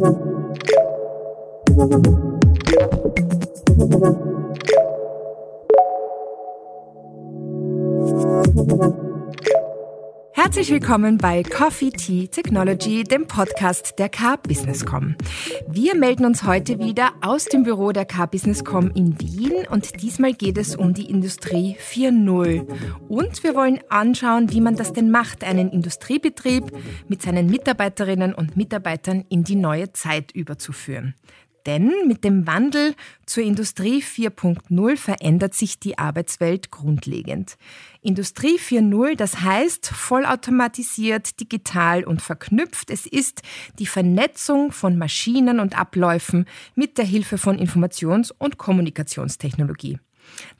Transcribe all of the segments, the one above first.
Thank you. Herzlich willkommen bei Coffee Tea Technology, dem Podcast der K-Businesscom. Wir melden uns heute wieder aus dem Büro der K-Businesscom in Wien und diesmal geht es um die Industrie 4.0. Und wir wollen anschauen, wie man das denn macht, einen Industriebetrieb mit seinen Mitarbeiterinnen und Mitarbeitern in die neue Zeit überzuführen. Denn mit dem Wandel zur Industrie 4.0 verändert sich die Arbeitswelt grundlegend. Industrie 4.0, das heißt vollautomatisiert, digital und verknüpft. Es ist die Vernetzung von Maschinen und Abläufen mit der Hilfe von Informations- und Kommunikationstechnologie.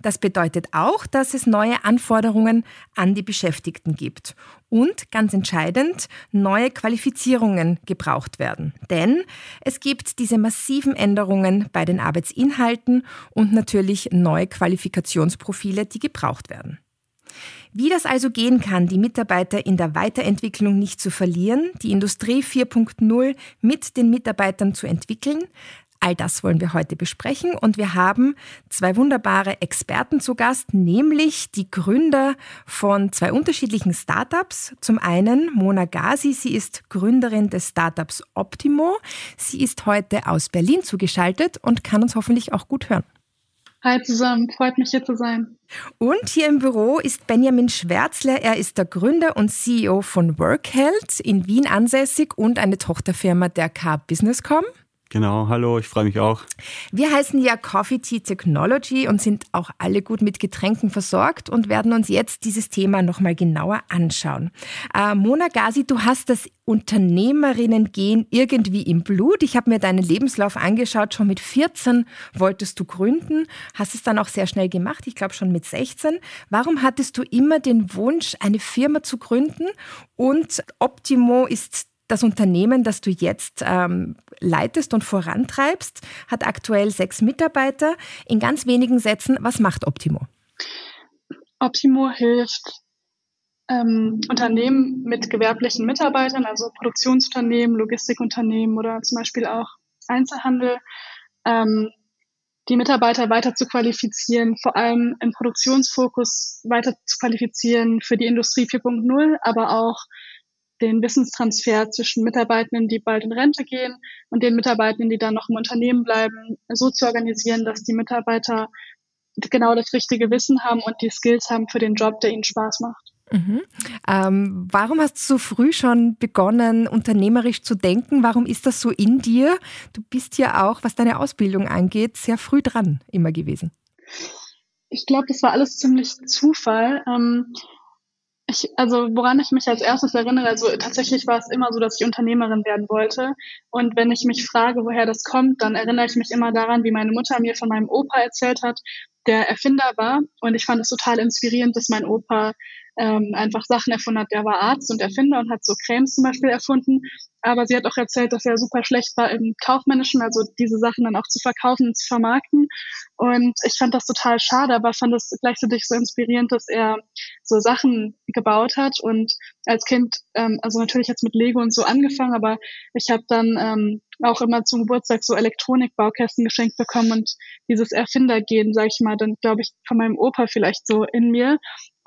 Das bedeutet auch, dass es neue Anforderungen an die Beschäftigten gibt und ganz entscheidend neue Qualifizierungen gebraucht werden. Denn es gibt diese massiven Änderungen bei den Arbeitsinhalten und natürlich neue Qualifikationsprofile, die gebraucht werden. Wie das also gehen kann, die Mitarbeiter in der Weiterentwicklung nicht zu verlieren, die Industrie 4.0 mit den Mitarbeitern zu entwickeln, All das wollen wir heute besprechen und wir haben zwei wunderbare Experten zu Gast, nämlich die Gründer von zwei unterschiedlichen Startups. Zum einen Mona Gazi, sie ist Gründerin des Startups Optimo. Sie ist heute aus Berlin zugeschaltet und kann uns hoffentlich auch gut hören. Hi zusammen, freut mich hier zu sein. Und hier im Büro ist Benjamin Schwärzler. Er ist der Gründer und CEO von WorkHealth in Wien ansässig und eine Tochterfirma der K-Businesscom. Genau, hallo, ich freue mich auch. Wir heißen ja Coffee Tea Technology und sind auch alle gut mit Getränken versorgt und werden uns jetzt dieses Thema nochmal genauer anschauen. Äh, Mona Gazi, du hast das Unternehmerinnen-Gen irgendwie im Blut. Ich habe mir deinen Lebenslauf angeschaut. Schon mit 14 wolltest du gründen, hast es dann auch sehr schnell gemacht. Ich glaube schon mit 16. Warum hattest du immer den Wunsch, eine Firma zu gründen? Und Optimo ist das Unternehmen, das du jetzt ähm, leitest und vorantreibst, hat aktuell sechs Mitarbeiter. In ganz wenigen Sätzen, was macht Optimo? Optimo hilft ähm, Unternehmen mit gewerblichen Mitarbeitern, also Produktionsunternehmen, Logistikunternehmen oder zum Beispiel auch Einzelhandel, ähm, die Mitarbeiter weiter zu qualifizieren, vor allem im Produktionsfokus weiter zu qualifizieren für die Industrie 4.0, aber auch den Wissenstransfer zwischen Mitarbeitenden, die bald in Rente gehen und den Mitarbeitenden, die dann noch im Unternehmen bleiben, so zu organisieren, dass die Mitarbeiter genau das richtige Wissen haben und die Skills haben für den Job, der ihnen Spaß macht. Mhm. Ähm, warum hast du so früh schon begonnen, unternehmerisch zu denken? Warum ist das so in dir? Du bist ja auch, was deine Ausbildung angeht, sehr früh dran immer gewesen. Ich glaube, das war alles ziemlich Zufall. Ähm, ich, also woran ich mich als erstes erinnere, also tatsächlich war es immer so, dass ich Unternehmerin werden wollte. Und wenn ich mich frage, woher das kommt, dann erinnere ich mich immer daran, wie meine Mutter mir von meinem Opa erzählt hat, der Erfinder war. Und ich fand es total inspirierend, dass mein Opa ähm, einfach Sachen erfunden hat. Der war Arzt und Erfinder und hat so Cremes zum Beispiel erfunden. Aber sie hat auch erzählt, dass er super schlecht war im Kaufmännischen, also diese Sachen dann auch zu verkaufen und zu vermarkten. Und ich fand das total schade, aber fand es gleichzeitig so inspirierend, dass er so Sachen gebaut hat. Und als Kind, ähm, also natürlich jetzt mit Lego und so angefangen, aber ich habe dann ähm, auch immer zum Geburtstag so Elektronikbaukästen geschenkt bekommen und dieses Erfindergehen, sag ich mal, dann glaube ich von meinem Opa vielleicht so in mir.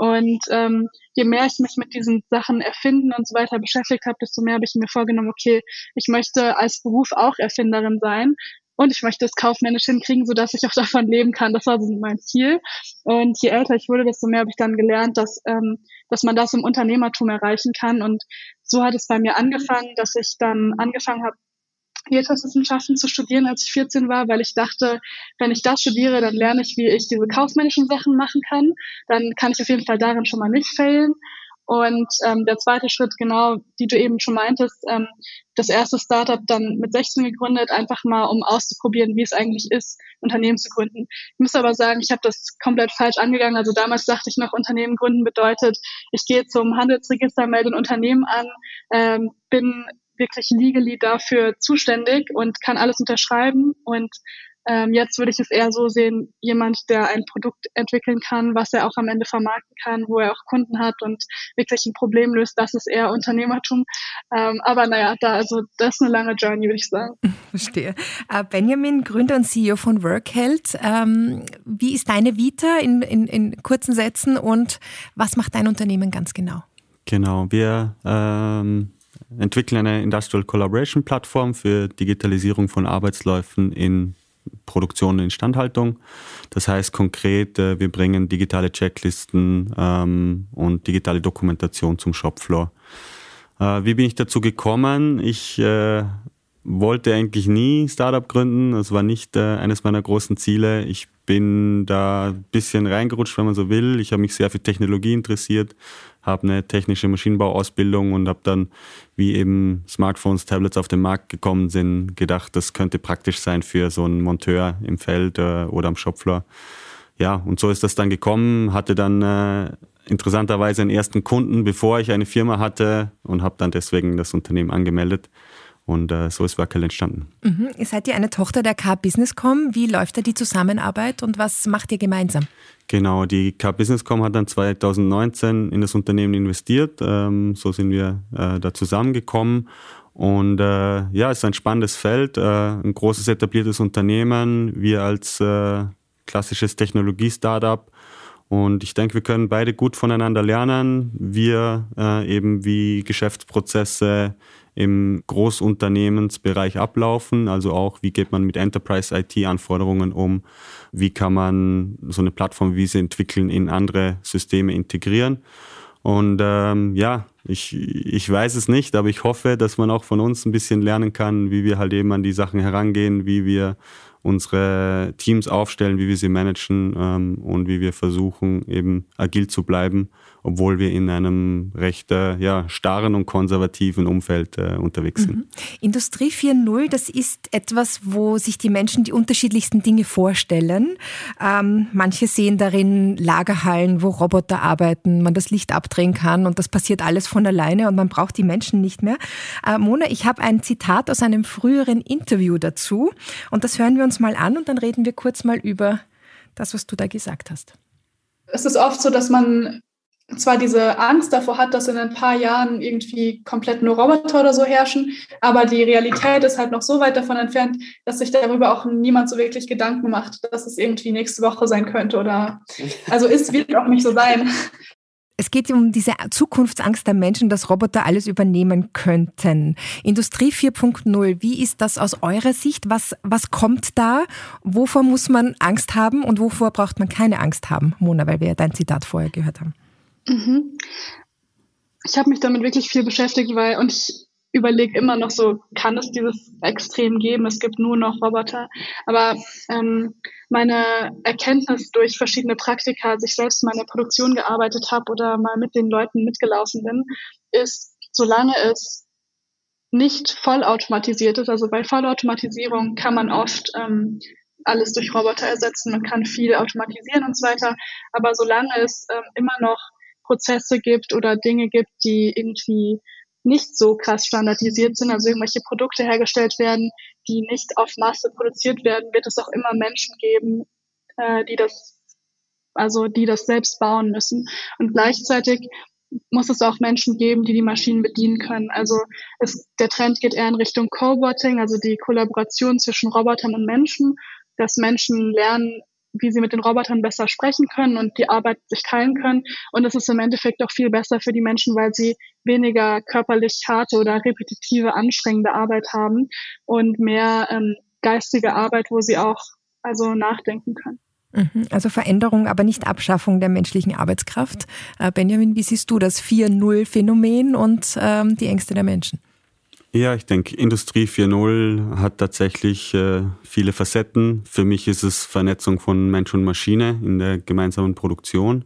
Und ähm, je mehr ich mich mit diesen Sachen erfinden und so weiter beschäftigt habe, desto mehr habe ich mir vorgenommen, okay, ich möchte als Beruf auch Erfinderin sein und ich möchte es kaufmännisch hinkriegen, so dass ich auch davon leben kann. Das war so mein Ziel. Und je älter ich wurde, desto mehr habe ich dann gelernt, dass, ähm, dass man das im Unternehmertum erreichen kann. Und so hat es bei mir angefangen, dass ich dann angefangen habe, Wirtschaftswissenschaften zu studieren, als ich 14 war, weil ich dachte, wenn ich das studiere, dann lerne ich, wie ich diese kaufmännischen Sachen machen kann. Dann kann ich auf jeden Fall darin schon mal nicht failen. Und ähm, der zweite Schritt, genau, die du eben schon meintest, ähm, das erste Startup dann mit 16 gegründet, einfach mal, um auszuprobieren, wie es eigentlich ist, Unternehmen zu gründen. Ich muss aber sagen, ich habe das komplett falsch angegangen. Also damals dachte ich noch, Unternehmen gründen bedeutet, ich gehe zum Handelsregister, melde ein Unternehmen an, ähm, bin wirklich legally dafür zuständig und kann alles unterschreiben und Ähm, jetzt würde ich es eher so sehen, jemand, der ein Produkt entwickeln kann, was er auch am Ende vermarkten kann, wo er auch Kunden hat und wirklich ein Problem löst, das ist eher Unternehmertum. Ähm, aber naja, da, also das ist eine lange Journey, würde ich sagen. Verstehe. Äh, Benjamin, Gründer und CEO von Workheld. Ähm, wie ist deine Vita in, in, in kurzen Sätzen und was macht dein Unternehmen ganz genau? Genau, wir ähm, entwickeln eine Industrial Collaboration Plattform für Digitalisierung von Arbeitsläufen in Produktion und Instandhaltung. Das heißt konkret, äh, wir bringen digitale Checklisten ähm, und digitale Dokumentation zum Shopfloor. Äh, wie bin ich dazu gekommen? Ich äh, wollte eigentlich nie Startup gründen. Das war nicht äh, eines meiner großen Ziele. Ich bin da ein bisschen reingerutscht, wenn man so will. Ich habe mich sehr für Technologie interessiert, habe eine technische Maschinenbauausbildung und habe dann, wie eben Smartphones, Tablets auf den Markt gekommen sind, gedacht, das könnte praktisch sein für so einen Monteur im Feld äh, oder am Shopfloor. Ja, und so ist das dann gekommen, hatte dann äh, interessanterweise einen ersten Kunden, bevor ich eine Firma hatte und habe dann deswegen das Unternehmen angemeldet. Und äh, so ist Wackel entstanden. Mhm. Ihr seid ja eine Tochter der K-Businesscom. Wie läuft da die Zusammenarbeit und was macht ihr gemeinsam? Genau, die K-Businesscom hat dann 2019 in das Unternehmen investiert. Ähm, so sind wir äh, da zusammengekommen. Und äh, ja, es ist ein spannendes Feld, äh, ein großes etabliertes Unternehmen. Wir als äh, klassisches Technologie-Startup und ich denke, wir können beide gut voneinander lernen. Wir äh, eben wie Geschäftsprozesse im Großunternehmensbereich ablaufen, also auch wie geht man mit Enterprise IT-Anforderungen um, wie kann man so eine Plattform, wie sie entwickeln, in andere Systeme integrieren. Und ähm, ja, ich, ich weiß es nicht, aber ich hoffe, dass man auch von uns ein bisschen lernen kann, wie wir halt eben an die Sachen herangehen, wie wir unsere Teams aufstellen, wie wir sie managen ähm, und wie wir versuchen, eben agil zu bleiben obwohl wir in einem recht äh, ja, starren und konservativen Umfeld äh, unterwegs sind. Mhm. Industrie 4.0, das ist etwas, wo sich die Menschen die unterschiedlichsten Dinge vorstellen. Ähm, manche sehen darin Lagerhallen, wo Roboter arbeiten, man das Licht abdrehen kann und das passiert alles von alleine und man braucht die Menschen nicht mehr. Äh, Mona, ich habe ein Zitat aus einem früheren Interview dazu und das hören wir uns mal an und dann reden wir kurz mal über das, was du da gesagt hast. Es ist oft so, dass man zwar diese Angst davor hat, dass in ein paar Jahren irgendwie komplett nur Roboter oder so herrschen, aber die Realität ist halt noch so weit davon entfernt, dass sich darüber auch niemand so wirklich Gedanken macht, dass es irgendwie nächste Woche sein könnte oder also ist, wird auch nicht so sein. Es geht um diese Zukunftsangst der Menschen, dass Roboter alles übernehmen könnten. Industrie 4.0, wie ist das aus eurer Sicht? Was, was kommt da? Wovor muss man Angst haben und wovor braucht man keine Angst haben? Mona, weil wir ja dein Zitat vorher gehört haben. Mhm. Ich habe mich damit wirklich viel beschäftigt, weil und ich überlege immer noch so, kann es dieses Extrem geben? Es gibt nur noch Roboter. Aber ähm, meine Erkenntnis durch verschiedene Praktika, als ich selbst mal in der Produktion gearbeitet habe oder mal mit den Leuten mitgelaufen bin, ist, solange es nicht vollautomatisiert ist, also bei Vollautomatisierung kann man oft ähm, alles durch Roboter ersetzen, man kann viel automatisieren und so weiter, aber solange es ähm, immer noch Prozesse gibt oder Dinge gibt, die irgendwie nicht so krass standardisiert sind, also irgendwelche Produkte hergestellt werden, die nicht auf Masse produziert werden, wird es auch immer Menschen geben, äh, die das, also die das selbst bauen müssen. Und gleichzeitig muss es auch Menschen geben, die die Maschinen bedienen können. Also es, der Trend geht eher in Richtung Coboting, also die Kollaboration zwischen Robotern und Menschen, dass Menschen lernen, wie sie mit den Robotern besser sprechen können und die Arbeit sich teilen können. Und es ist im Endeffekt auch viel besser für die Menschen, weil sie weniger körperlich harte oder repetitive, anstrengende Arbeit haben und mehr ähm, geistige Arbeit, wo sie auch also nachdenken können. Mhm. Also Veränderung, aber nicht Abschaffung der menschlichen Arbeitskraft. Äh, Benjamin, wie siehst du das 4-0-Phänomen und ähm, die Ängste der Menschen? Ja, ich denke, Industrie 4.0 hat tatsächlich äh, viele Facetten. Für mich ist es Vernetzung von Mensch und Maschine in der gemeinsamen Produktion.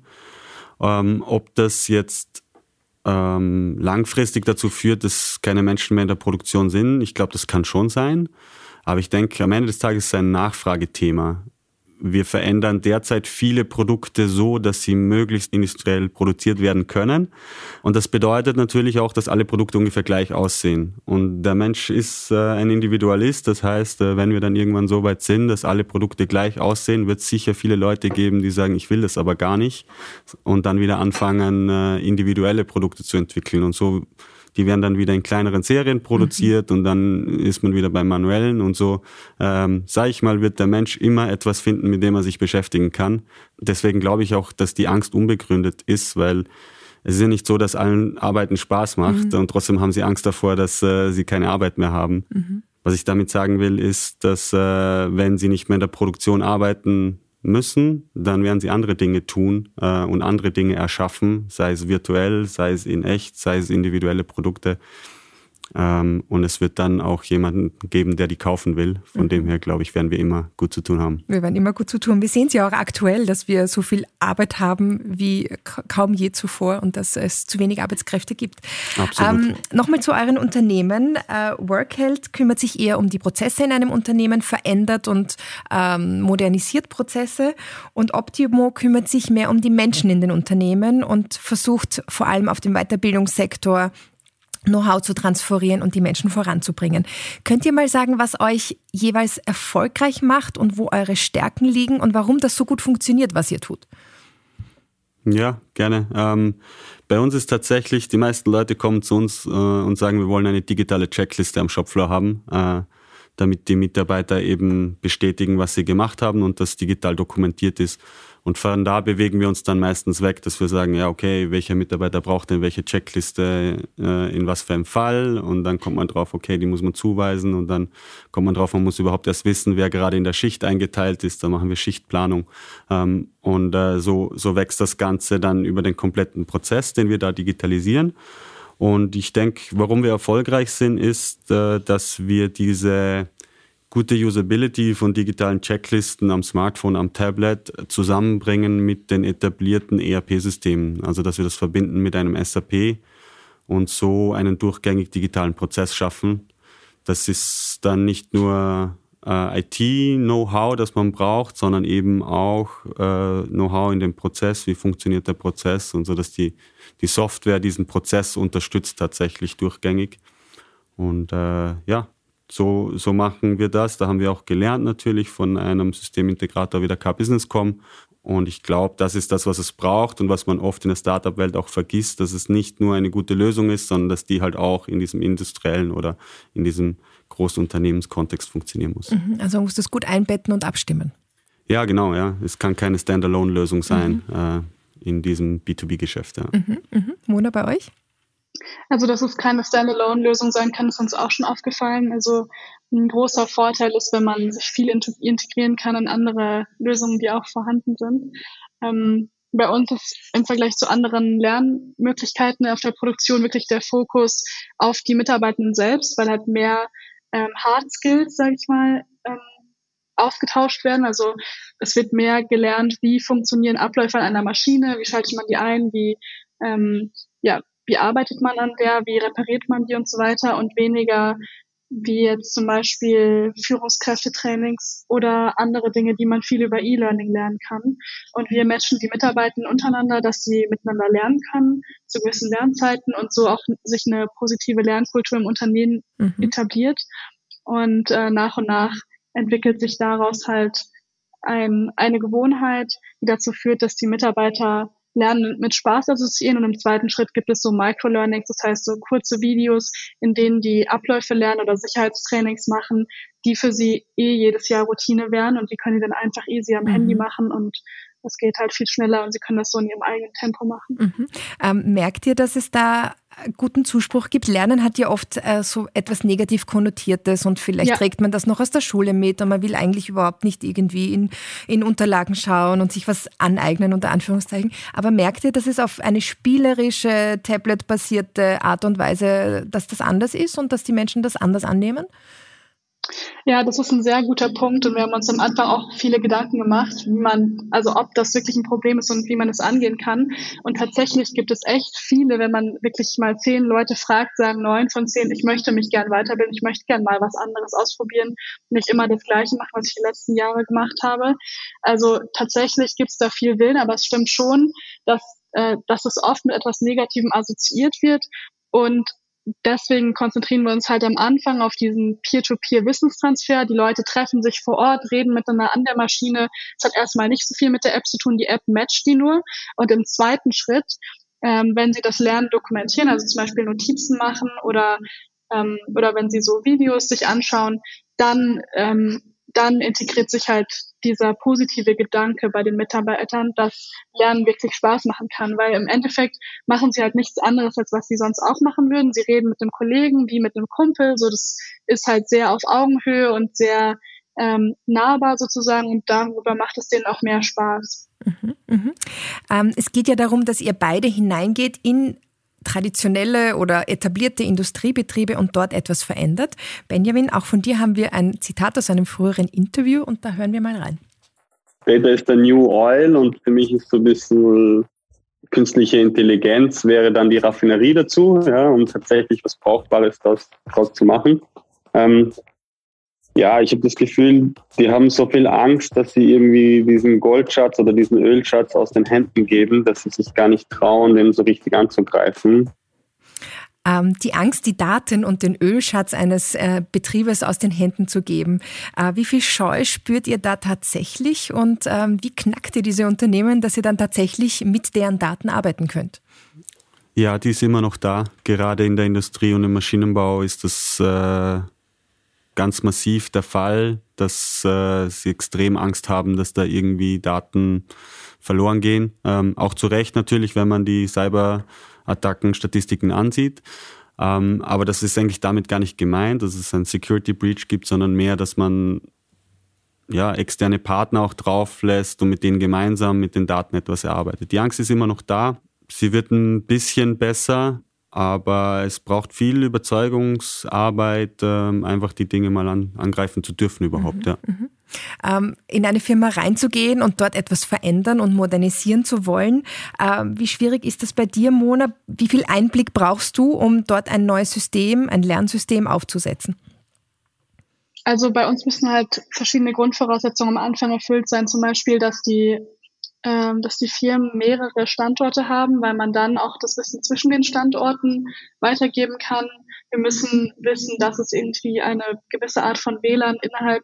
Ähm, ob das jetzt ähm, langfristig dazu führt, dass keine Menschen mehr in der Produktion sind, ich glaube, das kann schon sein. Aber ich denke, am Ende des Tages ist es ein Nachfragethema. Wir verändern derzeit viele Produkte so, dass sie möglichst industriell produziert werden können. Und das bedeutet natürlich auch, dass alle Produkte ungefähr gleich aussehen. Und der Mensch ist äh, ein Individualist. Das heißt, äh, wenn wir dann irgendwann so weit sind, dass alle Produkte gleich aussehen, wird es sicher viele Leute geben, die sagen, ich will das aber gar nicht. Und dann wieder anfangen, äh, individuelle Produkte zu entwickeln. Und so die werden dann wieder in kleineren Serien produziert mhm. und dann ist man wieder beim Manuellen und so, ähm, sage ich mal, wird der Mensch immer etwas finden, mit dem er sich beschäftigen kann. Deswegen glaube ich auch, dass die Angst unbegründet ist, weil es ist ja nicht so, dass allen Arbeiten Spaß macht mhm. und trotzdem haben sie Angst davor, dass äh, sie keine Arbeit mehr haben. Mhm. Was ich damit sagen will, ist, dass äh, wenn sie nicht mehr in der Produktion arbeiten müssen, dann werden sie andere Dinge tun äh, und andere Dinge erschaffen, sei es virtuell, sei es in echt, sei es individuelle Produkte. Ähm, und es wird dann auch jemanden geben, der die kaufen will. Von mhm. dem her, glaube ich, werden wir immer gut zu tun haben. Wir werden immer gut zu tun. Wir sehen es ja auch aktuell, dass wir so viel Arbeit haben wie kaum je zuvor und dass es zu wenig Arbeitskräfte gibt. Absolut. Ähm, Nochmal zu euren Unternehmen. Äh, Workheld kümmert sich eher um die Prozesse in einem Unternehmen, verändert und ähm, modernisiert Prozesse. Und Optimo kümmert sich mehr um die Menschen in den Unternehmen und versucht vor allem auf dem Weiterbildungssektor Know-how zu transferieren und die Menschen voranzubringen. Könnt ihr mal sagen, was euch jeweils erfolgreich macht und wo eure Stärken liegen und warum das so gut funktioniert, was ihr tut? Ja, gerne. Ähm, bei uns ist tatsächlich, die meisten Leute kommen zu uns äh, und sagen, wir wollen eine digitale Checkliste am Shopfloor haben, äh, damit die Mitarbeiter eben bestätigen, was sie gemacht haben und das digital dokumentiert ist. Und von da bewegen wir uns dann meistens weg, dass wir sagen, ja, okay, welcher Mitarbeiter braucht denn welche Checkliste äh, in was für einem Fall? Und dann kommt man drauf, okay, die muss man zuweisen. Und dann kommt man drauf, man muss überhaupt erst wissen, wer gerade in der Schicht eingeteilt ist. Da machen wir Schichtplanung. Ähm, und äh, so, so wächst das Ganze dann über den kompletten Prozess, den wir da digitalisieren. Und ich denke, warum wir erfolgreich sind, ist, äh, dass wir diese gute Usability von digitalen Checklisten am Smartphone, am Tablet zusammenbringen mit den etablierten ERP-Systemen. Also dass wir das verbinden mit einem SAP und so einen durchgängig digitalen Prozess schaffen. Das ist dann nicht nur äh, IT-Know-how, das man braucht, sondern eben auch äh, Know-how in dem Prozess, wie funktioniert der Prozess und so, dass die, die Software diesen Prozess unterstützt tatsächlich durchgängig. Und äh, ja, so, so machen wir das. Da haben wir auch gelernt natürlich von einem Systemintegrator wie der K-Business.com. Und ich glaube, das ist das, was es braucht und was man oft in der Startup-Welt auch vergisst, dass es nicht nur eine gute Lösung ist, sondern dass die halt auch in diesem industriellen oder in diesem Großunternehmenskontext funktionieren muss. Mhm, also man muss das gut einbetten und abstimmen. Ja, genau, ja. Es kann keine Standalone-Lösung sein mhm. äh, in diesem B2B-Geschäft. Ja. Mhm, mh. Mona, bei euch? Also, dass es keine Standalone-Lösung sein kann, ist uns auch schon aufgefallen. Also, ein großer Vorteil ist, wenn man sich viel integrieren kann in andere Lösungen, die auch vorhanden sind. Ähm, bei uns ist im Vergleich zu anderen Lernmöglichkeiten auf der Produktion wirklich der Fokus auf die Mitarbeitenden selbst, weil halt mehr ähm, Hard Skills, sage ich mal, ähm, ausgetauscht werden. Also es wird mehr gelernt, wie funktionieren Abläufe an einer Maschine, wie schaltet man die ein, wie ähm, ja, wie arbeitet man an der, wie repariert man die und so weiter und weniger wie jetzt zum Beispiel Führungskräftetrainings oder andere Dinge, die man viel über E-Learning lernen kann. Und wir matchen die Mitarbeiter untereinander, dass sie miteinander lernen können zu gewissen Lernzeiten und so auch sich eine positive Lernkultur im Unternehmen mhm. etabliert. Und äh, nach und nach entwickelt sich daraus halt ein, eine Gewohnheit, die dazu führt, dass die Mitarbeiter Lernen mit Spaß assoziieren und im zweiten Schritt gibt es so Microlearnings, das heißt so kurze Videos, in denen die Abläufe lernen oder Sicherheitstrainings machen, die für sie eh jedes Jahr Routine wären und die können die dann einfach easy am mhm. Handy machen und es geht halt viel schneller und sie können das so in ihrem eigenen Tempo machen. Mhm. Ähm, merkt ihr, dass es da guten Zuspruch gibt? Lernen hat ja oft äh, so etwas negativ konnotiertes und vielleicht ja. trägt man das noch aus der Schule mit und man will eigentlich überhaupt nicht irgendwie in, in Unterlagen schauen und sich was aneignen, unter Anführungszeichen. Aber merkt ihr, dass es auf eine spielerische, tablet-basierte Art und Weise, dass das anders ist und dass die Menschen das anders annehmen? Ja, das ist ein sehr guter Punkt und wir haben uns am Anfang auch viele Gedanken gemacht, wie man, also ob das wirklich ein Problem ist und wie man es angehen kann. Und tatsächlich gibt es echt viele, wenn man wirklich mal zehn Leute fragt, sagen neun von zehn, ich möchte mich gern weiterbilden, ich möchte gern mal was anderes ausprobieren, nicht immer das Gleiche machen, was ich die letzten Jahre gemacht habe. Also tatsächlich gibt es da viel Willen, aber es stimmt schon, dass, äh, dass es oft mit etwas Negativem assoziiert wird und deswegen konzentrieren wir uns halt am Anfang auf diesen Peer-to-Peer-Wissenstransfer. Die Leute treffen sich vor Ort, reden miteinander an der Maschine. Es hat erstmal nicht so viel mit der App zu tun. Die App matcht die nur. Und im zweiten Schritt, ähm, wenn sie das Lernen dokumentieren, also zum Beispiel Notizen machen oder, ähm, oder wenn sie so Videos sich anschauen, dann ähm, dann integriert sich halt dieser positive Gedanke bei den Mitarbeitern, dass Lernen wirklich Spaß machen kann, weil im Endeffekt machen sie halt nichts anderes, als was sie sonst auch machen würden. Sie reden mit einem Kollegen wie mit einem Kumpel, so das ist halt sehr auf Augenhöhe und sehr ähm, nahbar sozusagen und darüber macht es denen auch mehr Spaß. Mhm, mh. ähm, es geht ja darum, dass ihr beide hineingeht in traditionelle oder etablierte Industriebetriebe und dort etwas verändert. Benjamin, auch von dir haben wir ein Zitat aus einem früheren Interview und da hören wir mal rein. Data ist der New Oil und für mich ist so ein bisschen künstliche Intelligenz wäre dann die Raffinerie dazu, ja, um tatsächlich was Brauchbares daraus zu machen. Ähm, ja, ich habe das Gefühl, die haben so viel Angst, dass sie irgendwie diesen Goldschatz oder diesen Ölschatz aus den Händen geben, dass sie sich gar nicht trauen, den so richtig anzugreifen. Ähm, die Angst, die Daten und den Ölschatz eines äh, Betriebes aus den Händen zu geben. Äh, wie viel Scheu spürt ihr da tatsächlich und ähm, wie knackt ihr diese Unternehmen, dass ihr dann tatsächlich mit deren Daten arbeiten könnt? Ja, die ist immer noch da. Gerade in der Industrie und im Maschinenbau ist das äh, ganz massiv der Fall, dass äh, sie extrem Angst haben, dass da irgendwie Daten verloren gehen. Ähm, auch zu Recht natürlich, wenn man die Cyber-Attacken-Statistiken ansieht. Ähm, aber das ist eigentlich damit gar nicht gemeint, dass es ein Security Breach gibt, sondern mehr, dass man ja, externe Partner auch drauf lässt und mit denen gemeinsam mit den Daten etwas erarbeitet. Die Angst ist immer noch da. Sie wird ein bisschen besser, aber es braucht viel Überzeugungsarbeit, ähm, einfach die Dinge mal an, angreifen zu dürfen überhaupt. Mhm, ja. Mhm. Ähm, in eine Firma reinzugehen und dort etwas verändern und modernisieren zu wollen. Ähm, wie schwierig ist das bei dir, Mona? Wie viel Einblick brauchst du, um dort ein neues System, ein Lernsystem aufzusetzen? Also bei uns müssen halt verschiedene Grundvoraussetzungen am Anfang erfüllt sein, zum Beispiel, dass die dass die Firmen mehrere Standorte haben, weil man dann auch das Wissen zwischen den Standorten weitergeben kann. Wir müssen wissen, dass es irgendwie eine gewisse Art von WLAN innerhalb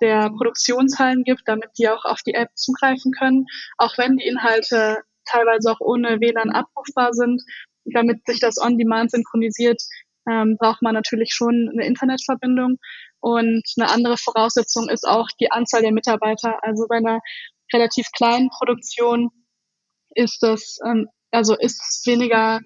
der Produktionshallen gibt, damit die auch auf die App zugreifen können, auch wenn die Inhalte teilweise auch ohne WLAN abrufbar sind. Damit sich das on-demand synchronisiert, ähm, braucht man natürlich schon eine Internetverbindung. Und eine andere Voraussetzung ist auch die Anzahl der Mitarbeiter. Also bei einer relativ kleinen Produktion ist das, ähm, also ist es weniger,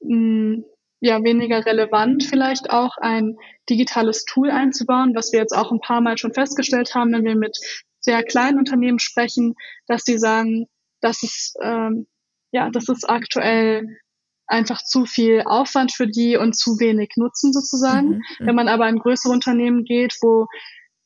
mh, mm, ja, weniger relevant vielleicht auch ein digitales Tool einzubauen, was wir jetzt auch ein paar Mal schon festgestellt haben, wenn wir mit sehr kleinen Unternehmen sprechen, dass die sagen, dass es, ähm, ja, das ist aktuell einfach zu viel Aufwand für die und zu wenig Nutzen sozusagen. Mhm, mhm. Wenn man aber in größere Unternehmen geht, wo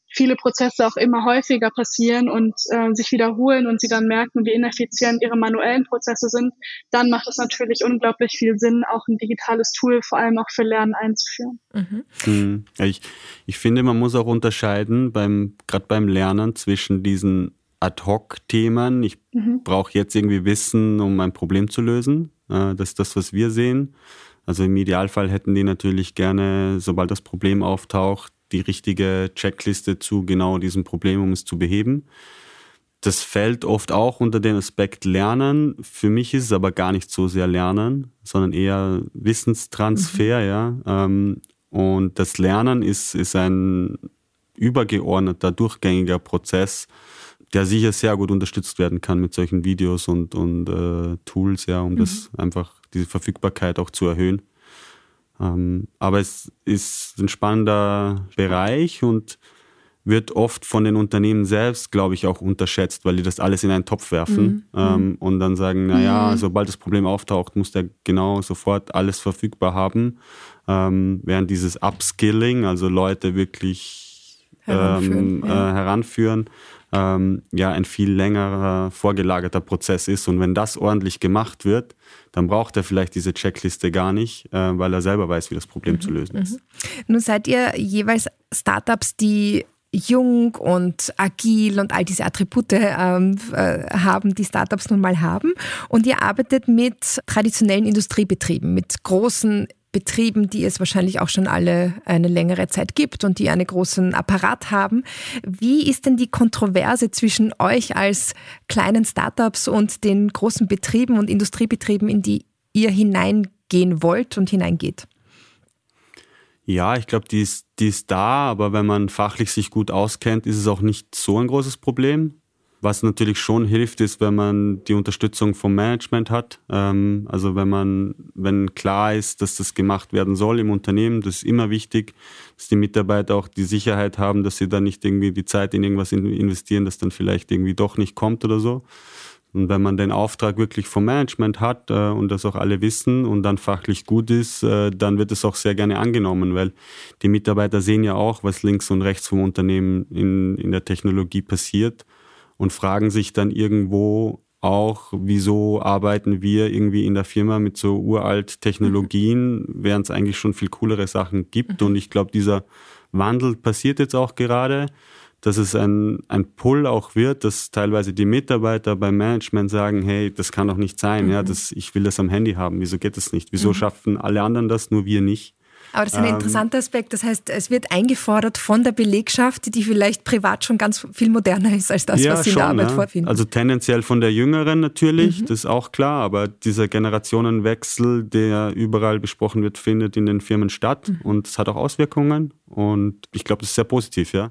viele Prozesse auch immer häufiger passieren und äh, sich wiederholen und sie dann merken, wie ineffizient ihre manuellen Prozesse sind, dann macht es natürlich unglaublich viel Sinn, auch ein digitales Tool vor allem auch für Lernen einzuführen. Mhm. Hm. Ich, ich finde, man muss auch unterscheiden, beim, gerade beim Lernen zwischen diesen Ad-Hoc-Themen. Ich mhm. brauche jetzt irgendwie Wissen, um ein Problem zu lösen. Äh, das ist das, was wir sehen. Also im Idealfall hätten die natürlich gerne, sobald das Problem auftaucht, die richtige Checkliste zu genau diesem Problem, um es zu beheben. Das fällt oft auch unter den Aspekt Lernen. Für mich ist es aber gar nicht so sehr Lernen, sondern eher Wissenstransfer, mhm. ja. Ähm, und das Lernen ist, ist ein übergeordneter, durchgängiger Prozess, der sicher sehr gut unterstützt werden kann mit solchen Videos und, und äh, Tools, ja, um mhm. das einfach diese Verfügbarkeit auch zu erhöhen. Ähm, aber es ist ein spannender Bereich und wird oft von den Unternehmen selbst, glaube ich, auch unterschätzt, weil die das alles in einen Topf werfen mhm. ähm, und dann sagen, naja, mhm. sobald das Problem auftaucht, muss der genau sofort alles verfügbar haben. Ähm, während dieses Upskilling, also Leute wirklich heranführen, ähm, ja. äh, heranführen ähm, ja ein viel längerer vorgelagerter Prozess ist. Und wenn das ordentlich gemacht wird, dann braucht er vielleicht diese Checkliste gar nicht, äh, weil er selber weiß, wie das Problem mhm. zu lösen ist. Mhm. Nun seid ihr jeweils Startups, die jung und agil und all diese Attribute ähm, äh, haben, die Startups nun mal haben. Und ihr arbeitet mit traditionellen Industriebetrieben, mit großen Betrieben, die es wahrscheinlich auch schon alle eine längere Zeit gibt und die einen großen Apparat haben. Wie ist denn die Kontroverse zwischen euch als kleinen Startups und den großen Betrieben und Industriebetrieben, in die ihr hineingehen wollt und hineingeht? Ja, ich glaube, die ist, die ist da, aber wenn man fachlich sich gut auskennt, ist es auch nicht so ein großes Problem. Was natürlich schon hilft, ist, wenn man die Unterstützung vom Management hat. Ähm, also wenn man, wenn klar ist, dass das gemacht werden soll im Unternehmen, das ist immer wichtig, dass die Mitarbeiter auch die Sicherheit haben, dass sie da nicht irgendwie die Zeit in irgendwas investieren, das dann vielleicht irgendwie doch nicht kommt oder so. Und wenn man den Auftrag wirklich vom Management hat äh, und das auch alle wissen und dann fachlich gut ist, äh, dann wird es auch sehr gerne angenommen, weil die Mitarbeiter sehen ja auch, was links und rechts vom Unternehmen in, in der Technologie passiert und fragen sich dann irgendwo auch, wieso arbeiten wir irgendwie in der Firma mit so uralt Technologien, mhm. während es eigentlich schon viel coolere Sachen gibt. Mhm. Und ich glaube, dieser Wandel passiert jetzt auch gerade dass es ein, ein Pull auch wird, dass teilweise die Mitarbeiter beim Management sagen, hey, das kann doch nicht sein, mhm. ja, das, ich will das am Handy haben, wieso geht das nicht? Wieso mhm. schaffen alle anderen das, nur wir nicht? Aber das ist ein ähm, interessanter Aspekt. Das heißt, es wird eingefordert von der Belegschaft, die vielleicht privat schon ganz viel moderner ist als das, ja, was sie schon, in der Arbeit ja. vorfinden. Also tendenziell von der Jüngeren natürlich, mhm. das ist auch klar, aber dieser Generationenwechsel, der überall besprochen wird, findet in den Firmen statt mhm. und es hat auch Auswirkungen und ich glaube, das ist sehr positiv, ja.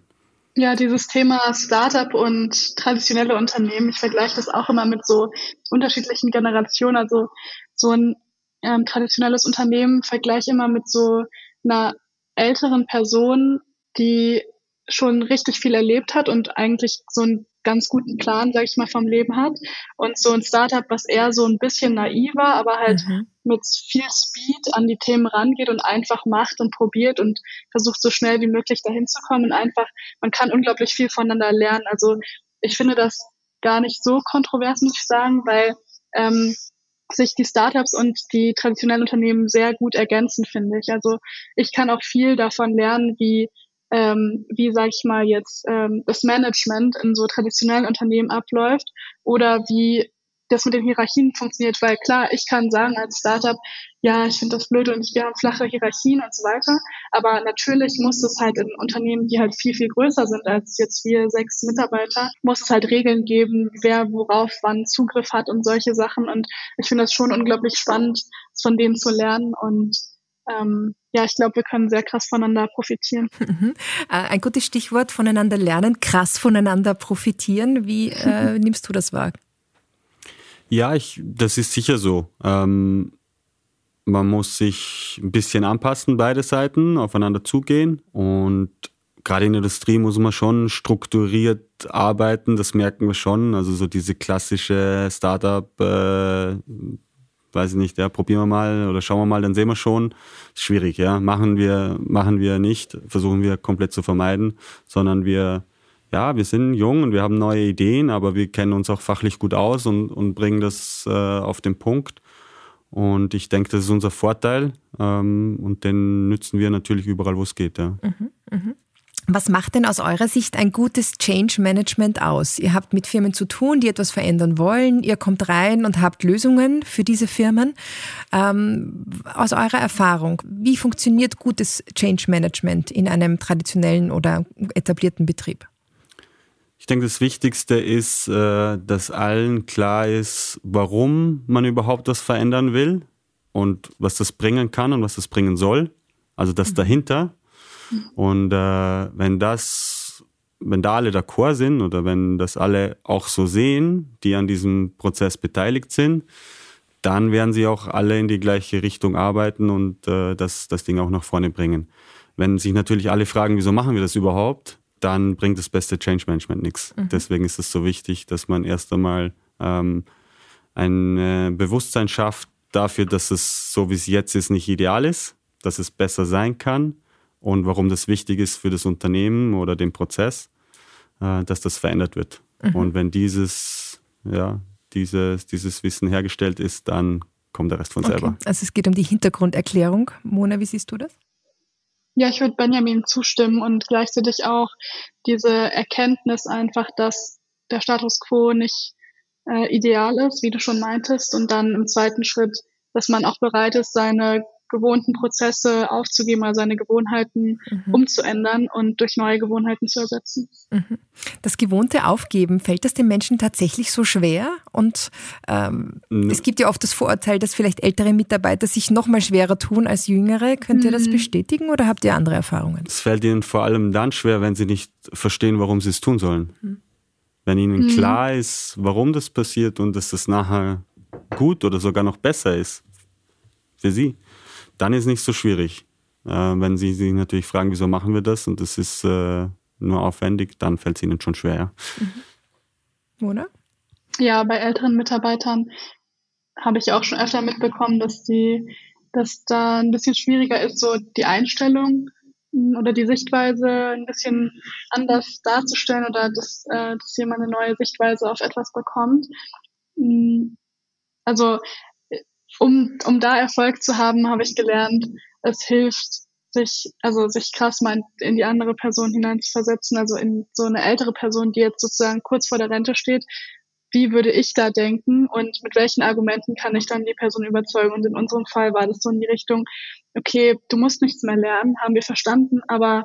Ja, dieses Thema Startup und traditionelle Unternehmen, ich vergleiche das auch immer mit so unterschiedlichen Generationen. Also so ein ähm, traditionelles Unternehmen vergleiche immer mit so einer älteren Person, die schon richtig viel erlebt hat und eigentlich so einen ganz guten Plan, sag ich mal, vom Leben hat. Und so ein Startup, was eher so ein bisschen naiver, aber halt mhm. mit viel Speed an die Themen rangeht und einfach macht und probiert und versucht so schnell wie möglich dahin zu kommen. Und einfach, man kann unglaublich viel voneinander lernen. Also ich finde das gar nicht so kontrovers, muss ich sagen, weil ähm, sich die Startups und die traditionellen Unternehmen sehr gut ergänzen, finde ich. Also ich kann auch viel davon lernen, wie ähm, wie sage ich mal jetzt ähm, das Management in so traditionellen Unternehmen abläuft oder wie das mit den Hierarchien funktioniert, weil klar, ich kann sagen als Startup, ja, ich finde das blöd und wir haben flache Hierarchien und so weiter, aber natürlich muss es halt in Unternehmen, die halt viel, viel größer sind als jetzt wir sechs Mitarbeiter, muss es halt Regeln geben, wer worauf wann Zugriff hat und solche Sachen und ich finde das schon unglaublich spannend, von denen zu lernen und ähm, ja, ich glaube, wir können sehr krass voneinander profitieren. Mhm. Äh, ein gutes Stichwort, voneinander lernen, krass voneinander profitieren. Wie äh, nimmst du das wahr? Ja, ich, das ist sicher so. Ähm, man muss sich ein bisschen anpassen, beide Seiten, aufeinander zugehen. Und gerade in der Industrie muss man schon strukturiert arbeiten, das merken wir schon. Also so diese klassische Startup, äh, weiß ich nicht, ja, probieren wir mal oder schauen wir mal, dann sehen wir schon. Ist schwierig, ja. Machen wir, machen wir nicht, versuchen wir komplett zu vermeiden, sondern wir, ja, wir sind jung und wir haben neue Ideen, aber wir kennen uns auch fachlich gut aus und, und bringen das äh, auf den Punkt. Und ich denke, das ist unser Vorteil ähm, und den nützen wir natürlich überall, wo es geht. Ja. Mhm, mh. Was macht denn aus eurer Sicht ein gutes Change Management aus? Ihr habt mit Firmen zu tun, die etwas verändern wollen. Ihr kommt rein und habt Lösungen für diese Firmen. Ähm, aus eurer Erfahrung, wie funktioniert gutes Change Management in einem traditionellen oder etablierten Betrieb? Ich denke, das Wichtigste ist, äh, dass allen klar ist, warum man überhaupt was verändern will und was das bringen kann und was das bringen soll. Also das mhm. dahinter und äh, wenn das, wenn da alle d'accord sind oder wenn das alle auch so sehen, die an diesem Prozess beteiligt sind, dann werden sie auch alle in die gleiche Richtung arbeiten und äh, das, das Ding auch nach vorne bringen. Wenn sich natürlich alle fragen, wieso machen wir das überhaupt, dann bringt das beste Change Management nichts. Mhm. Deswegen ist es so wichtig, dass man erst einmal ähm, ein äh, Bewusstsein schafft dafür, dass es so wie es jetzt ist nicht ideal ist, dass es besser sein kann und warum das wichtig ist für das Unternehmen oder den Prozess, äh, dass das verändert wird. Mhm. Und wenn dieses, ja, dieses, dieses Wissen hergestellt ist, dann kommt der Rest von selber. Okay. Also es geht um die Hintergrunderklärung. Mona, wie siehst du das? Ja, ich würde Benjamin zustimmen und gleichzeitig auch diese Erkenntnis einfach, dass der Status quo nicht äh, ideal ist, wie du schon meintest, und dann im zweiten Schritt, dass man auch bereit ist, seine gewohnten Prozesse aufzugeben, also seine Gewohnheiten mhm. umzuändern und durch neue Gewohnheiten zu ersetzen. Mhm. Das gewohnte Aufgeben, fällt das den Menschen tatsächlich so schwer? Und ähm, mhm. es gibt ja oft das Vorurteil, dass vielleicht ältere Mitarbeiter sich noch mal schwerer tun als jüngere. Könnt ihr das mhm. bestätigen oder habt ihr andere Erfahrungen? Es fällt ihnen vor allem dann schwer, wenn sie nicht verstehen, warum sie es tun sollen. Mhm. Wenn ihnen mhm. klar ist, warum das passiert und dass das nachher gut oder sogar noch besser ist für sie dann ist es nicht so schwierig. Äh, wenn Sie sich natürlich fragen, wieso machen wir das und das ist äh, nur aufwendig, dann fällt es Ihnen schon schwer. Mhm. Oder? Ja, bei älteren Mitarbeitern habe ich auch schon öfter mitbekommen, dass die, dass da ein bisschen schwieriger ist, so die Einstellung hm, oder die Sichtweise ein bisschen anders darzustellen oder dass, äh, dass jemand eine neue Sichtweise auf etwas bekommt. Hm, also um, um da Erfolg zu haben, habe ich gelernt, es hilft, sich, also sich krass mal in die andere Person hineinzuversetzen, also in so eine ältere Person, die jetzt sozusagen kurz vor der Rente steht. Wie würde ich da denken und mit welchen Argumenten kann ich dann die Person überzeugen? Und in unserem Fall war das so in die Richtung, okay, du musst nichts mehr lernen, haben wir verstanden, aber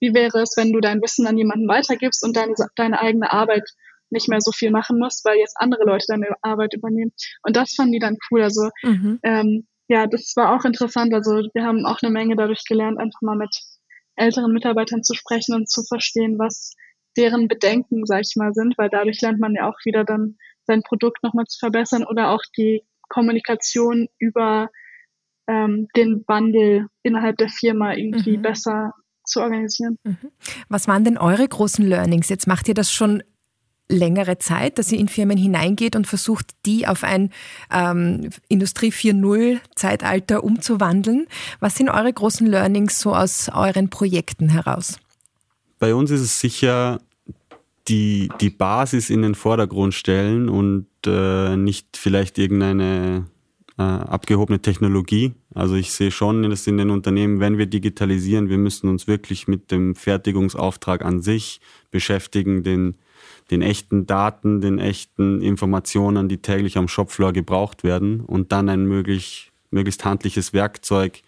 wie wäre es, wenn du dein Wissen an jemanden weitergibst und deine, deine eigene Arbeit nicht mehr so viel machen musst, weil jetzt andere Leute deine Arbeit übernehmen. Und das fanden die dann cool. Also mhm. ähm, ja, das war auch interessant. Also wir haben auch eine Menge dadurch gelernt, einfach mal mit älteren Mitarbeitern zu sprechen und zu verstehen, was deren Bedenken, sag ich mal, sind, weil dadurch lernt man ja auch wieder dann sein Produkt nochmal zu verbessern oder auch die Kommunikation über ähm, den Wandel innerhalb der Firma irgendwie mhm. besser zu organisieren. Mhm. Was waren denn eure großen Learnings? Jetzt macht ihr das schon längere Zeit, dass ihr in Firmen hineingeht und versucht, die auf ein ähm, Industrie 4.0 Zeitalter umzuwandeln. Was sind eure großen Learnings so aus euren Projekten heraus? Bei uns ist es sicher die, die Basis in den Vordergrund stellen und äh, nicht vielleicht irgendeine äh, abgehobene Technologie. Also ich sehe schon dass in den Unternehmen, wenn wir digitalisieren, wir müssen uns wirklich mit dem Fertigungsauftrag an sich beschäftigen, den den echten Daten, den echten Informationen, die täglich am Shopfloor gebraucht werden und dann ein möglich, möglichst handliches Werkzeug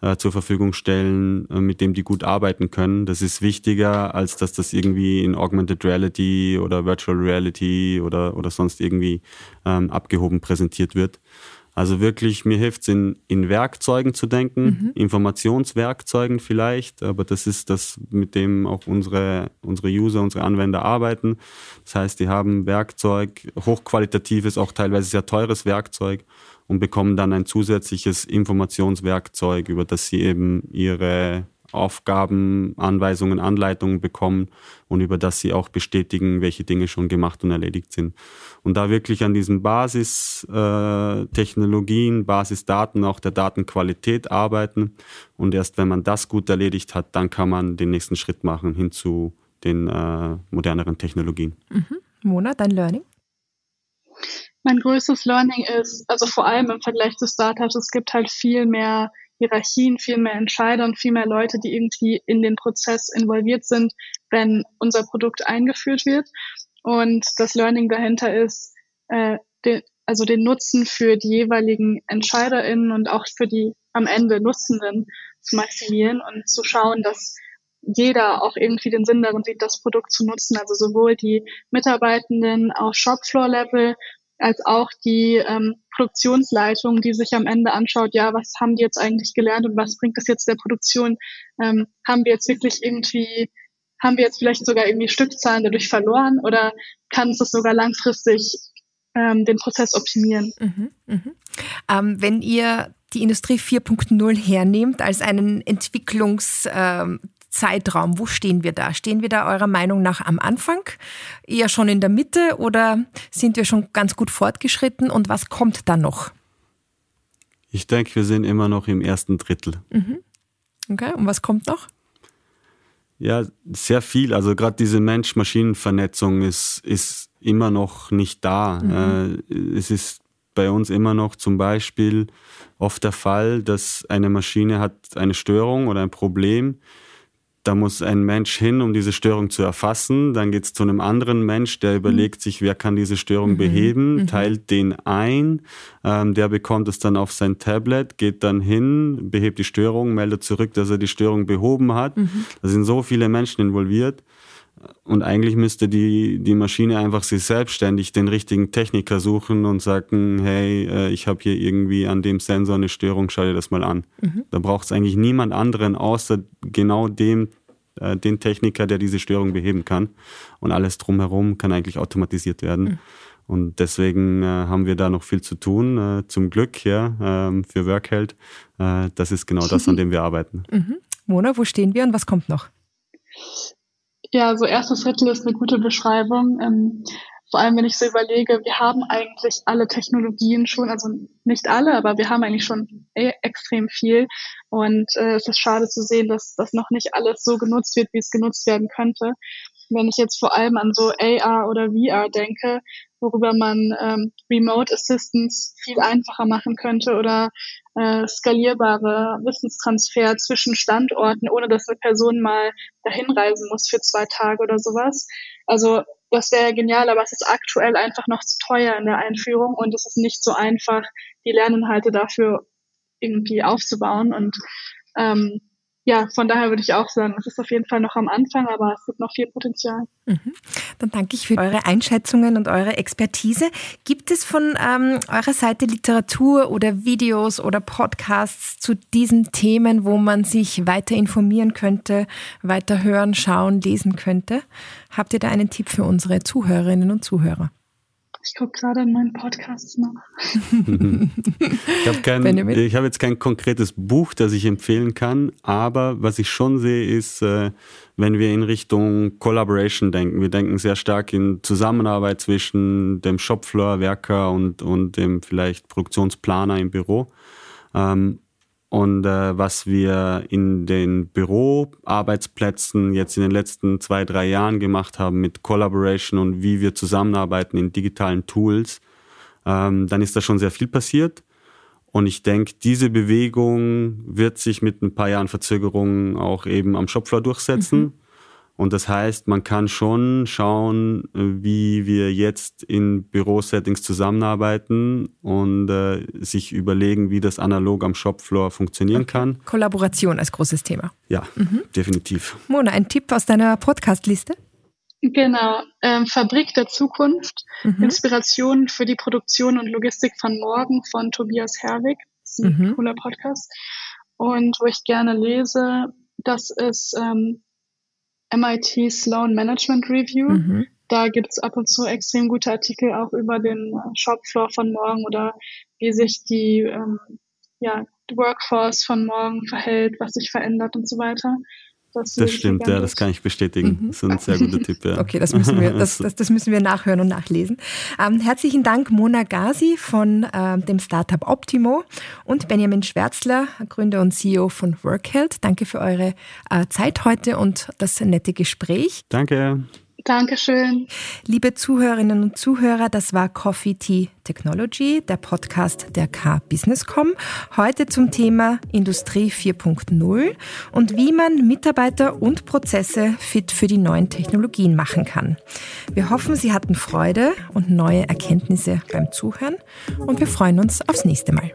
äh, zur Verfügung stellen, äh, mit dem die gut arbeiten können. Das ist wichtiger, als dass das irgendwie in Augmented Reality oder Virtual Reality oder, oder sonst irgendwie ähm, abgehoben präsentiert wird. Also wirklich, mir hilft es in, in Werkzeugen zu denken, mhm. Informationswerkzeugen vielleicht, aber das ist das, mit dem auch unsere, unsere User, unsere Anwender arbeiten. Das heißt, die haben Werkzeug, hochqualitatives, auch teilweise sehr teures Werkzeug und bekommen dann ein zusätzliches Informationswerkzeug, über das sie eben ihre Aufgaben, Anweisungen, Anleitungen bekommen und über das sie auch bestätigen, welche Dinge schon gemacht und erledigt sind. Und da wirklich an diesen Basistechnologien, äh, Basisdaten, auch der Datenqualität arbeiten. Und erst wenn man das gut erledigt hat, dann kann man den nächsten Schritt machen hin zu den äh, moderneren Technologien. Mhm. Mona, dein Learning? Mein größtes Learning ist, also vor allem im Vergleich zu Startups, es gibt halt viel mehr Hierarchien, viel mehr Entscheider und viel mehr Leute, die irgendwie in den Prozess involviert sind, wenn unser Produkt eingeführt wird. Und das Learning dahinter ist, äh, den, also den Nutzen für die jeweiligen EntscheiderInnen und auch für die am Ende Nutzenden zu maximieren und zu schauen, dass jeder auch irgendwie den Sinn darin sieht, das Produkt zu nutzen. Also sowohl die Mitarbeitenden auf Shopfloor-Level als auch die ähm, Produktionsleitung, die sich am Ende anschaut, ja, was haben die jetzt eigentlich gelernt und was bringt das jetzt der Produktion? Ähm, haben wir jetzt wirklich irgendwie, haben wir jetzt vielleicht sogar irgendwie Stückzahlen dadurch verloren oder kann es das sogar langfristig ähm, den Prozess optimieren? Mhm, mh. ähm, wenn ihr die Industrie 4.0 hernehmt als einen Entwicklungs- ähm, Zeitraum, wo stehen wir da? Stehen wir da eurer Meinung nach am Anfang, eher schon in der Mitte oder sind wir schon ganz gut fortgeschritten und was kommt da noch? Ich denke, wir sind immer noch im ersten Drittel. Mhm. Okay, und was kommt noch? Ja, sehr viel. Also gerade diese Mensch-Maschinen-Vernetzung ist, ist immer noch nicht da. Mhm. Äh, es ist bei uns immer noch zum Beispiel oft der Fall, dass eine Maschine hat eine Störung oder ein Problem da muss ein Mensch hin, um diese Störung zu erfassen. Dann geht es zu einem anderen Mensch, der überlegt sich, wer kann diese Störung mhm. beheben, mhm. teilt den ein. Ähm, der bekommt es dann auf sein Tablet, geht dann hin, behebt die Störung, meldet zurück, dass er die Störung behoben hat. Mhm. Da sind so viele Menschen involviert. Und eigentlich müsste die, die Maschine einfach sich selbstständig den richtigen Techniker suchen und sagen, hey, äh, ich habe hier irgendwie an dem Sensor eine Störung, schau dir das mal an. Mhm. Da braucht es eigentlich niemand anderen außer genau dem, äh, den Techniker, der diese Störung beheben kann. Und alles drumherum kann eigentlich automatisiert werden. Mhm. Und deswegen äh, haben wir da noch viel zu tun, äh, zum Glück, ja, ähm, für Workheld. Äh, das ist genau das, an dem wir arbeiten. Mhm. Mona, wo stehen wir und was kommt noch? Ja, so erstes Drittel ist eine gute Beschreibung. Ähm, vor allem, wenn ich so überlege, wir haben eigentlich alle Technologien schon, also nicht alle, aber wir haben eigentlich schon e extrem viel. Und äh, es ist schade zu sehen, dass das noch nicht alles so genutzt wird, wie es genutzt werden könnte. Wenn ich jetzt vor allem an so AR oder VR denke, worüber man ähm, Remote Assistance viel einfacher machen könnte oder äh, skalierbare Wissenstransfer zwischen Standorten, ohne dass eine Person mal dahin reisen muss für zwei Tage oder sowas. Also das wäre genial, aber es ist aktuell einfach noch zu teuer in der Einführung und es ist nicht so einfach, die Lerninhalte dafür irgendwie aufzubauen. Und ähm, ja, von daher würde ich auch sagen, es ist auf jeden Fall noch am Anfang, aber es gibt noch viel Potenzial. Mhm. Dann danke ich für eure Einschätzungen und eure Expertise. Gibt es von ähm, eurer Seite Literatur oder Videos oder Podcasts zu diesen Themen, wo man sich weiter informieren könnte, weiter hören, schauen, lesen könnte? Habt ihr da einen Tipp für unsere Zuhörerinnen und Zuhörer? Ich gucke gerade in meinen Podcasts nach. ich habe hab jetzt kein konkretes Buch, das ich empfehlen kann, aber was ich schon sehe, ist, äh, wenn wir in Richtung Collaboration denken. Wir denken sehr stark in Zusammenarbeit zwischen dem Shopfloor-Werker und, und dem vielleicht Produktionsplaner im Büro. Ähm, und äh, was wir in den Büroarbeitsplätzen jetzt in den letzten zwei, drei Jahren gemacht haben mit Collaboration und wie wir zusammenarbeiten in digitalen Tools, ähm, dann ist da schon sehr viel passiert. Und ich denke, diese Bewegung wird sich mit ein paar Jahren Verzögerung auch eben am Shopfloor durchsetzen. Mhm. Und das heißt, man kann schon schauen, wie wir jetzt in Bürosettings zusammenarbeiten und äh, sich überlegen, wie das analog am Shopfloor funktionieren okay. kann. Kollaboration als großes Thema. Ja, mhm. definitiv. Mona, ein Tipp aus deiner Podcast-Liste? Genau, ähm, Fabrik der Zukunft, mhm. Inspiration für die Produktion und Logistik von morgen von Tobias Herwig. Das ist ein mhm. cooler Podcast. Und wo ich gerne lese, das ist ähm, MIT Sloan Management Review. Mhm. Da gibt's ab und zu extrem gute Artikel auch über den äh, Shopfloor von morgen oder wie sich die ähm, ja, Workforce von morgen verhält, was sich verändert und so weiter. Das, stimmt, ja, das kann ich bestätigen. Mhm. Das ist ein sehr guter Tipp. Ja. Okay, das müssen wir, das, das, das müssen wir nachhören und nachlesen. Ähm, herzlichen Dank Mona Gazi von äh, dem Startup Optimo und Benjamin Schwärzler, Gründer und CEO von Workheld. Danke für eure äh, Zeit heute und das nette Gespräch. Danke. Dankeschön. Liebe Zuhörerinnen und Zuhörer, das war Coffee Tea Technology, der Podcast der K-Businesscom. Heute zum Thema Industrie 4.0 und wie man Mitarbeiter und Prozesse fit für die neuen Technologien machen kann. Wir hoffen, Sie hatten Freude und neue Erkenntnisse beim Zuhören und wir freuen uns aufs nächste Mal.